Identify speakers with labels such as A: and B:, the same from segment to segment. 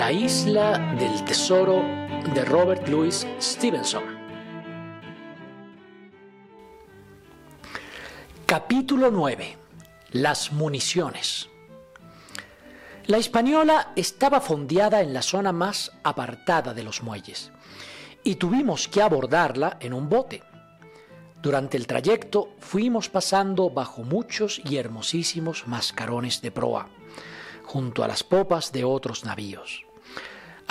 A: La isla del tesoro de Robert Louis Stevenson. Capítulo 9. Las municiones. La Hispaniola estaba fondeada en la zona más apartada de los muelles y tuvimos que abordarla en un bote. Durante el trayecto fuimos pasando bajo muchos y hermosísimos mascarones de proa, junto a las popas de otros navíos.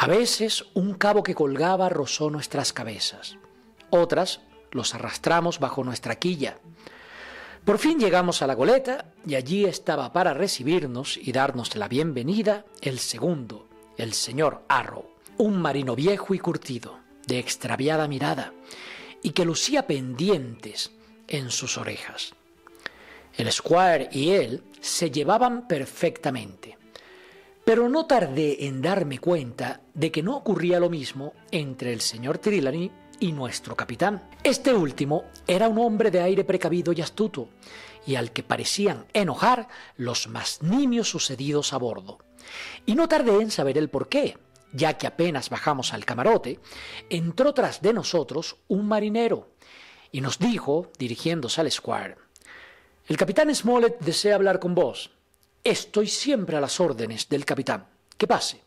A: A veces un cabo que colgaba rozó nuestras cabezas, otras los arrastramos bajo nuestra quilla. Por fin llegamos a la goleta y allí estaba para recibirnos y darnos la bienvenida el segundo, el señor Arrow, un marino viejo y curtido, de extraviada mirada, y que lucía pendientes en sus orejas. El squire y él se llevaban perfectamente, pero no tardé en darme cuenta de que no ocurría lo mismo entre el señor Trelawney y nuestro capitán. Este último era un hombre de aire precavido y astuto, y al que parecían enojar los más nimios sucedidos a bordo. Y no tardé en saber el porqué, ya que apenas bajamos al camarote, entró tras de nosotros un marinero y nos dijo, dirigiéndose al squire, El capitán Smollett desea hablar con vos. Estoy siempre a las órdenes del capitán. Que pase.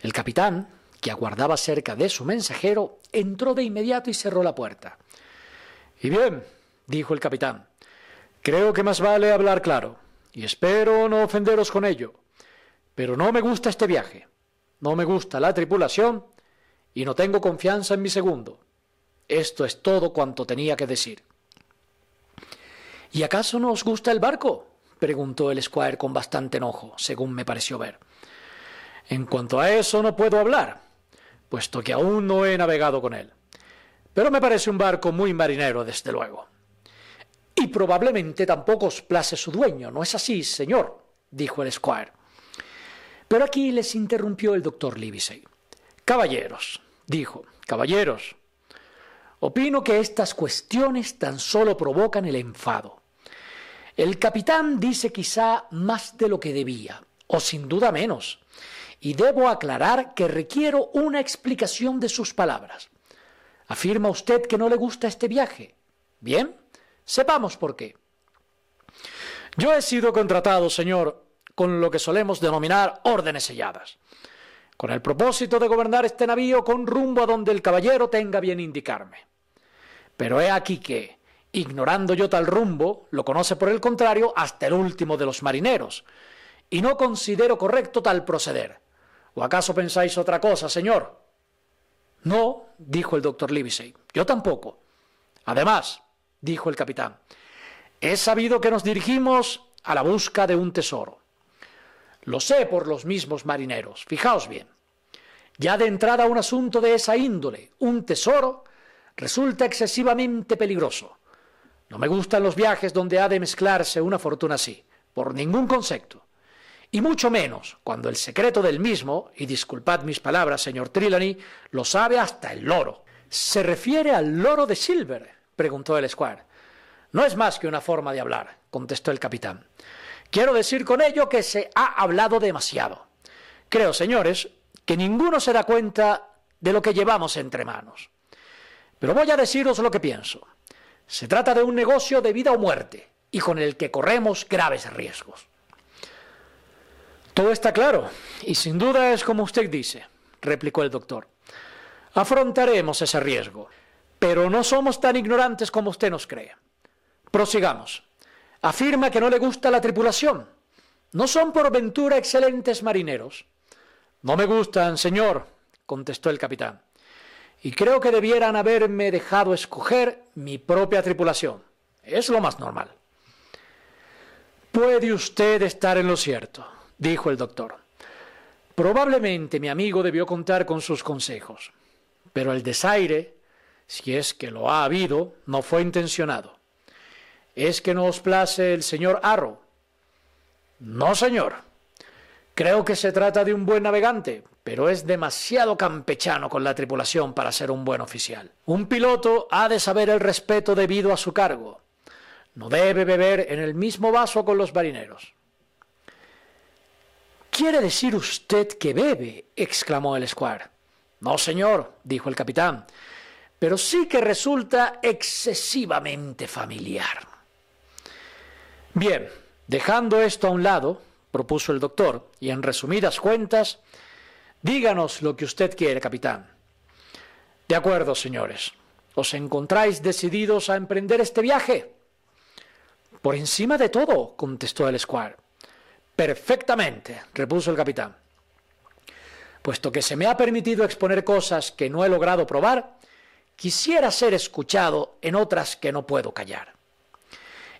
A: El capitán, que aguardaba cerca de su mensajero, entró de inmediato y cerró la puerta. Y bien, dijo el capitán, creo que más vale hablar claro, y espero no ofenderos con ello, pero no me gusta este viaje no me gusta la tripulación y no tengo confianza en mi segundo. Esto es todo cuanto tenía que decir. ¿Y acaso no os gusta el barco? Preguntó el squire con bastante enojo, según me pareció ver. En cuanto a eso no puedo hablar, puesto que aún no he navegado con él. Pero me parece un barco muy marinero, desde luego. Y probablemente tampoco os place su dueño, ¿no es así, señor? dijo el squire. Pero aquí les interrumpió el doctor Livesey. Caballeros, dijo, caballeros, opino que estas cuestiones tan solo provocan el enfado. El capitán dice quizá más de lo que debía, o sin duda menos, y debo aclarar que requiero una explicación de sus palabras. Afirma usted que no le gusta este viaje. Bien, sepamos por qué. Yo he sido contratado, señor, con lo que solemos denominar órdenes selladas, con el propósito de gobernar este navío con rumbo a donde el caballero tenga bien indicarme. Pero he aquí que, ignorando yo tal rumbo, lo conoce por el contrario hasta el último de los marineros, y no considero correcto tal proceder. ¿O acaso pensáis otra cosa, señor? No, dijo el doctor Livesey, yo tampoco. Además, dijo el capitán, he sabido que nos dirigimos a la busca de un tesoro. Lo sé por los mismos marineros. Fijaos bien. Ya de entrada un asunto de esa índole, un tesoro, resulta excesivamente peligroso. No me gustan los viajes donde ha de mezclarse una fortuna así, por ningún concepto. Y mucho menos cuando el secreto del mismo, y disculpad mis palabras, señor Trelawney, lo sabe hasta el loro. ¿Se refiere al loro de Silver? preguntó el squire. No es más que una forma de hablar, contestó el capitán. Quiero decir con ello que se ha hablado demasiado. Creo, señores, que ninguno se da cuenta de lo que llevamos entre manos. Pero voy a deciros lo que pienso. Se trata de un negocio de vida o muerte y con el que corremos graves riesgos. Todo está claro, y sin duda es como usted dice, replicó el doctor. Afrontaremos ese riesgo, pero no somos tan ignorantes como usted nos cree. Prosigamos. Afirma que no le gusta la tripulación. ¿No son por ventura excelentes marineros? No me gustan, señor, contestó el capitán. Y creo que debieran haberme dejado escoger mi propia tripulación. Es lo más normal. Puede usted estar en lo cierto, dijo el doctor. Probablemente mi amigo debió contar con sus consejos, pero el desaire, si es que lo ha habido, no fue intencionado. ¿Es que no os place el señor Arrow? No, señor. Creo que se trata de un buen navegante, pero es demasiado campechano con la tripulación para ser un buen oficial. Un piloto ha de saber el respeto debido a su cargo. No debe beber en el mismo vaso con los marineros. quiere decir usted que bebe? exclamó el squire. No, señor, dijo el capitán, pero sí que resulta excesivamente familiar. Bien, dejando esto a un lado, propuso el doctor, y en resumidas cuentas, díganos lo que usted quiere, capitán. De acuerdo, señores. ¿Os encontráis decididos a emprender este viaje? Por encima de todo, contestó el squire. Perfectamente, repuso el capitán. Puesto que se me ha permitido exponer cosas que no he logrado probar, quisiera ser escuchado en otras que no puedo callar.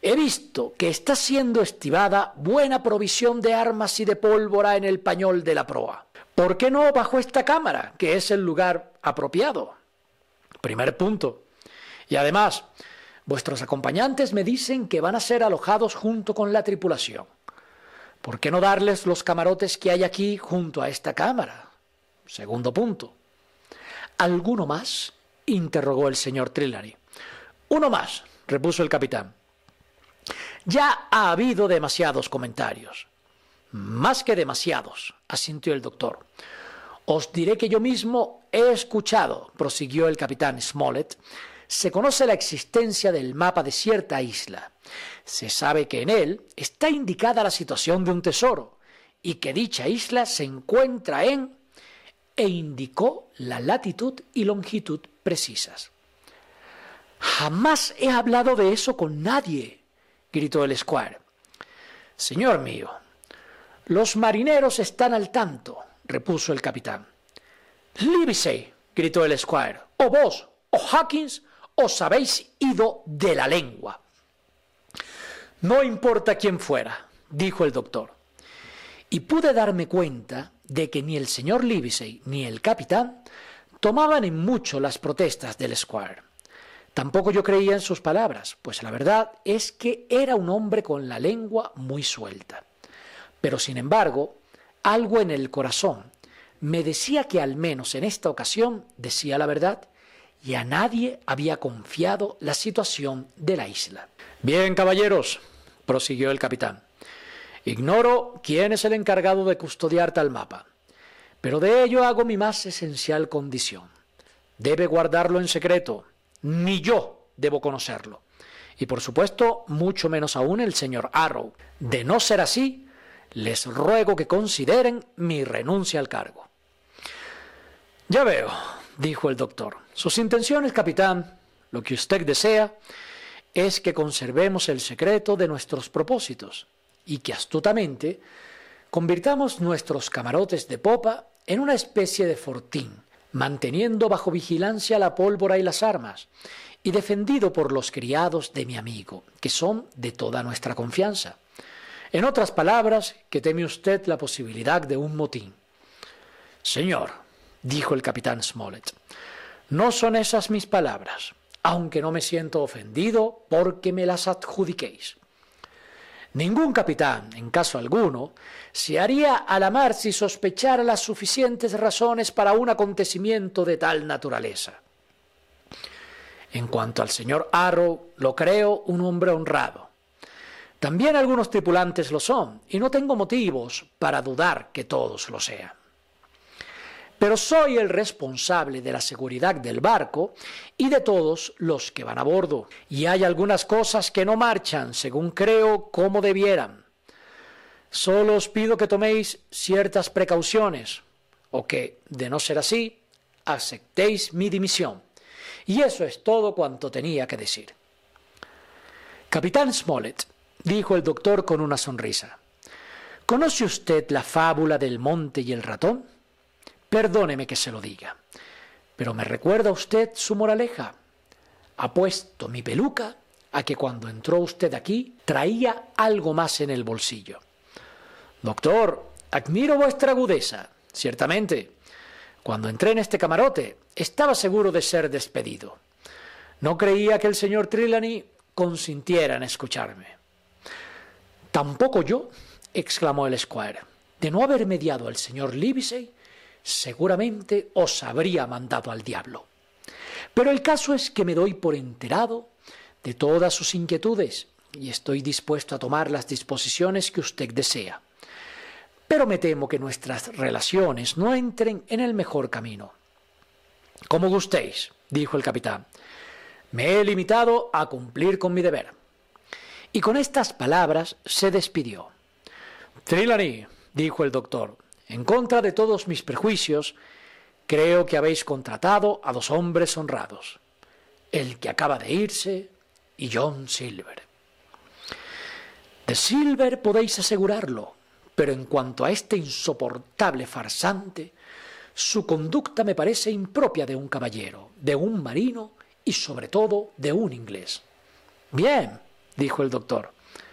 A: He visto que está siendo estivada buena provisión de armas y de pólvora en el pañol de la proa. ¿Por qué no bajo esta cámara, que es el lugar apropiado? Primer punto. Y además, vuestros acompañantes me dicen que van a ser alojados junto con la tripulación. ¿Por qué no darles los camarotes que hay aquí junto a esta cámara? Segundo punto. ¿Alguno más? interrogó el señor Trillary. Uno más, repuso el capitán. Ya ha habido demasiados comentarios. Más que demasiados, asintió el doctor. Os diré que yo mismo he escuchado, prosiguió el capitán Smollett, se conoce la existencia del mapa de cierta isla. Se sabe que en él está indicada la situación de un tesoro y que dicha isla se encuentra en... e indicó la latitud y longitud precisas. Jamás he hablado de eso con nadie, gritó el squire. Señor mío, los marineros están al tanto, repuso el capitán. Livesey, gritó el squire, o vos, o Hawkins, os habéis ido de la lengua. No importa quién fuera, dijo el doctor. Y pude darme cuenta de que ni el señor Livesey ni el capitán tomaban en mucho las protestas del squire. Tampoco yo creía en sus palabras, pues la verdad es que era un hombre con la lengua muy suelta. Pero sin embargo, algo en el corazón me decía que al menos en esta ocasión decía la verdad y a nadie había confiado la situación de la isla. Bien, caballeros, prosiguió el capitán. Ignoro quién es el encargado de custodiar tal mapa, pero de ello hago mi más esencial condición. Debe guardarlo en secreto, ni yo debo conocerlo. Y por supuesto, mucho menos aún el señor Arrow. De no ser así, les ruego que consideren mi renuncia al cargo. Ya veo, dijo el doctor. Sus intenciones, capitán, lo que usted desea, es que conservemos el secreto de nuestros propósitos y que astutamente convirtamos nuestros camarotes de popa en una especie de fortín, manteniendo bajo vigilancia la pólvora y las armas, y defendido por los criados de mi amigo, que son de toda nuestra confianza. En otras palabras, que teme usted la posibilidad de un motín. Señor, dijo el capitán Smollett, no son esas mis palabras, aunque no me siento ofendido porque me las adjudiquéis. Ningún capitán, en caso alguno, se haría a la si sospechara las suficientes razones para un acontecimiento de tal naturaleza. En cuanto al señor Arrow, lo creo un hombre honrado también algunos tripulantes lo son, y no tengo motivos para dudar que todos lo sean. Pero soy el responsable de la seguridad del barco y de todos los que van a bordo, y hay algunas cosas que no marchan, según creo, como debieran. Solo os pido que toméis ciertas precauciones, o que, de no ser así, aceptéis mi dimisión. Y eso es todo cuanto tenía que decir. Capitán Smollett dijo el doctor con una sonrisa. ¿Conoce usted la fábula del monte y el ratón? Perdóneme que se lo diga, pero me recuerda usted su moraleja. Apuesto mi peluca a que cuando entró usted aquí traía algo más en el bolsillo. Doctor, admiro vuestra agudeza. Ciertamente, cuando entré en este camarote estaba seguro de ser despedido. No creía que el señor Trelawney consintiera en escucharme. Tampoco yo, exclamó el squire. De no haber mediado al señor Livesey, seguramente os habría mandado al diablo. Pero el caso es que me doy por enterado de todas sus inquietudes y estoy dispuesto a tomar las disposiciones que usted desea. pero me temo que nuestras relaciones no entren en el mejor camino. Como gustéis, dijo el capitán. Me he limitado a cumplir con mi deber. Y con estas palabras se despidió. Trelawney, dijo el doctor, en contra de todos mis prejuicios, creo que habéis contratado a dos hombres honrados, el que acaba de irse y John Silver. De Silver podéis asegurarlo, pero en cuanto a este insoportable farsante, su conducta me parece impropia de un caballero, de un marino y sobre todo de un inglés. Bien, dijo el doctor,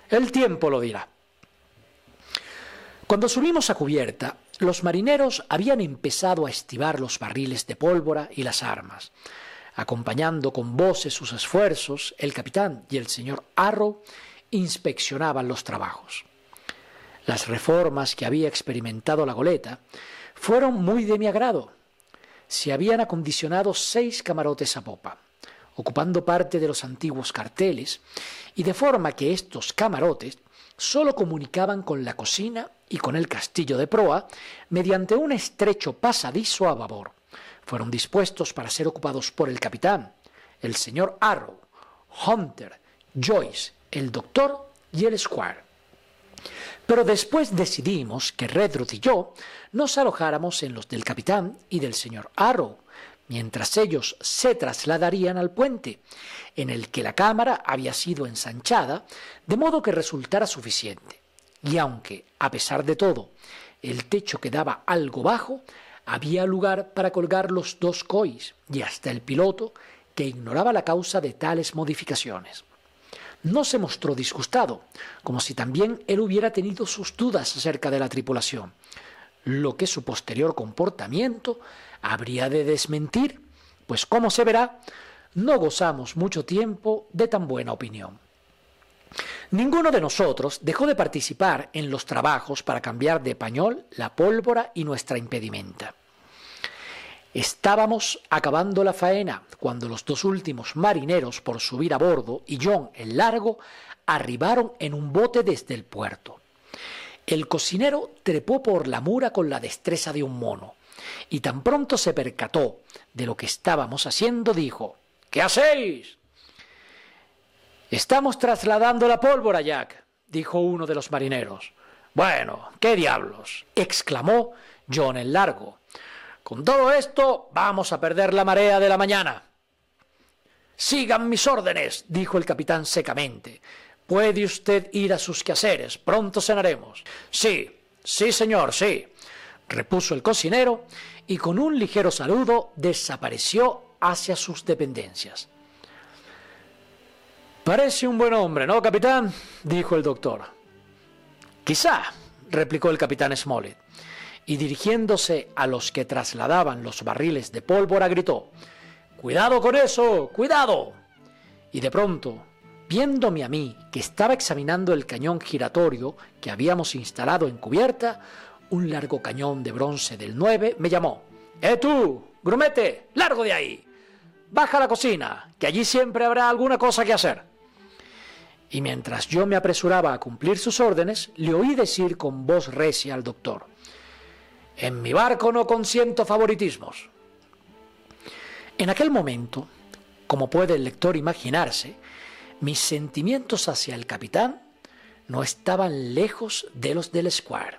A: el tiempo lo dirá. Cuando subimos a cubierta, los marineros habían empezado a estivar los barriles de pólvora y las armas. Acompañando con voces sus esfuerzos, el capitán y el señor Arrow inspeccionaban los trabajos. Las reformas que había experimentado la goleta fueron muy de mi agrado. Se habían acondicionado seis camarotes a popa, ocupando parte de los antiguos carteles, y de forma que estos camarotes sólo comunicaban con la cocina y con el castillo de proa mediante un estrecho pasadizo a babor. Fueron dispuestos para ser ocupados por el capitán, el señor Arrow, Hunter, Joyce, el doctor y el squire. Pero después decidimos que Redruth y yo nos alojáramos en los del capitán y del señor Arrow, mientras ellos se trasladarían al puente, en el que la cámara había sido ensanchada, de modo que resultara suficiente. Y aunque, a pesar de todo, el techo quedaba algo bajo, había lugar para colgar los dos cois y hasta el piloto, que ignoraba la causa de tales modificaciones no se mostró disgustado, como si también él hubiera tenido sus dudas acerca de la tripulación, lo que su posterior comportamiento habría de desmentir, pues como se verá, no gozamos mucho tiempo de tan buena opinión. Ninguno de nosotros dejó de participar en los trabajos para cambiar de pañol la pólvora y nuestra impedimenta. Estábamos acabando la faena cuando los dos últimos marineros por subir a bordo y John el largo arribaron en un bote desde el puerto. El cocinero trepó por la mura con la destreza de un mono y tan pronto se percató de lo que estábamos haciendo dijo ¿Qué hacéis? Estamos trasladando la pólvora, Jack, dijo uno de los marineros. Bueno, ¿qué diablos? exclamó John el largo con todo esto vamos a perder la marea de la mañana. Sigan mis órdenes, dijo el capitán secamente. Puede usted ir a sus quehaceres, pronto cenaremos. Sí, sí, señor, sí, repuso el cocinero, y con un ligero saludo desapareció hacia sus dependencias. Parece un buen hombre, ¿no, capitán? dijo el doctor. Quizá, replicó el capitán Smollett y dirigiéndose a los que trasladaban los barriles de pólvora gritó, Cuidado con eso, cuidado. Y de pronto, viéndome a mí que estaba examinando el cañón giratorio que habíamos instalado en cubierta, un largo cañón de bronce del 9 me llamó, ¡Eh tú, grumete, largo de ahí! Baja a la cocina, que allí siempre habrá alguna cosa que hacer. Y mientras yo me apresuraba a cumplir sus órdenes, le oí decir con voz recia al doctor, en mi barco no consiento favoritismos. En aquel momento, como puede el lector imaginarse, mis sentimientos hacia el capitán no estaban lejos de los del Square.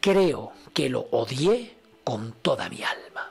A: Creo que lo odié con toda mi alma.